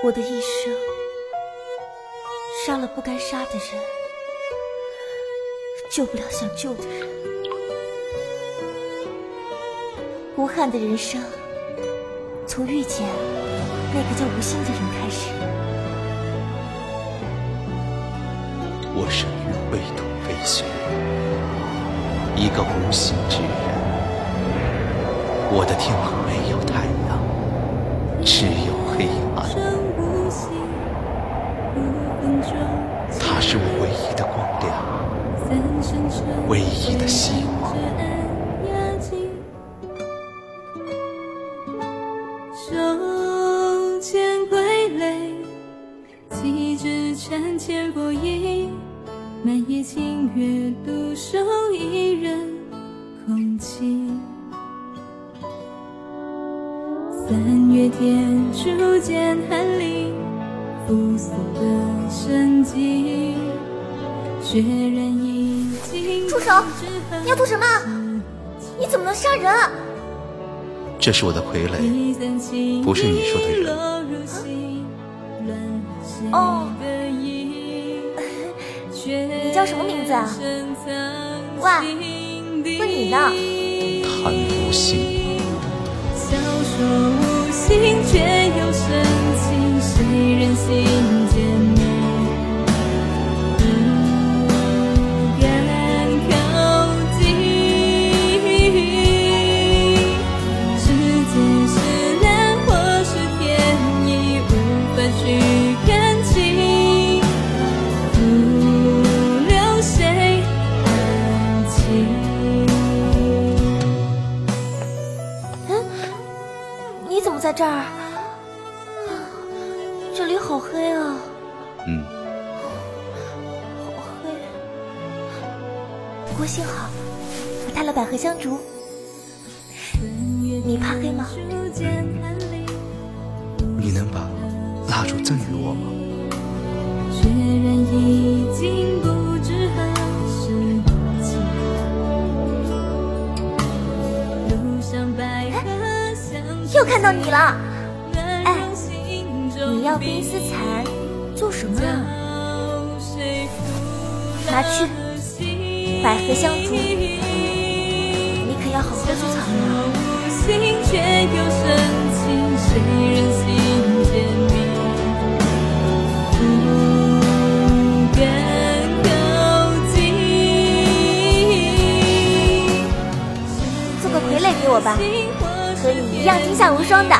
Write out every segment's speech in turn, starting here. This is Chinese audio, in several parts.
我的一生杀了不该杀的人，救不了想救的人。吴汉的人生从遇见那个叫吴昕的人开始。我生于灰土飞雪，一个无心之人。我的天空没有太阳，只有的光亮，唯一的希望。手牵归泪，几枝缠千佛影，漫夜清月独守一人空寂。三月天，初见寒林，复苏的生机。住手！你要做什么？你怎么能杀人？这是我的傀儡，不是你说的人。哦，你叫什么名字啊？喂，问你呢。谭无心。在这儿？这里好黑啊！嗯，好黑。不过幸好我带了百合香烛。你怕黑吗？你能把蜡烛赠予我吗？看到你了。哎，你要冰丝蚕做什么啊？拿去，百合香烛，你可要好好收藏呀。心却又深情，谁人心间明？不敢靠近。做个傀儡给我吧，和你一样天下无双的。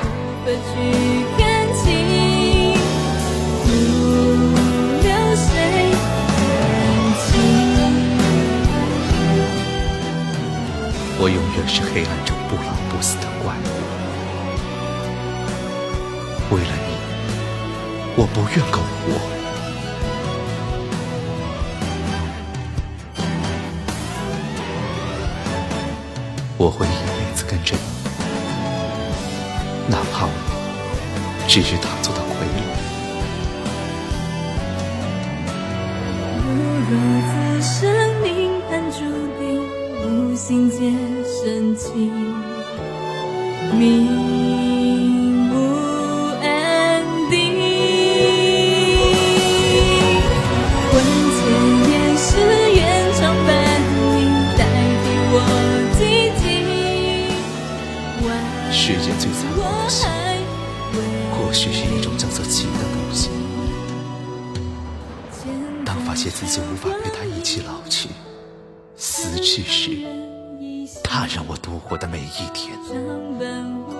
我永远是黑暗中不老不死的怪物。为了你，我不愿苟活。我会一辈子跟着你，哪怕我只是他做的傀儡。如若此生命盘注定，无心间深情，命世间最残酷的东，或许是一种叫做情的东西。当发现自己无法陪他一起老去、死去时，他让我度过的每一天，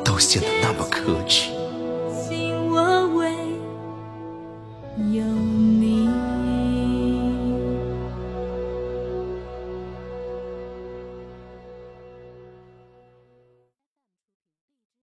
都显得那么可耻。心我为有。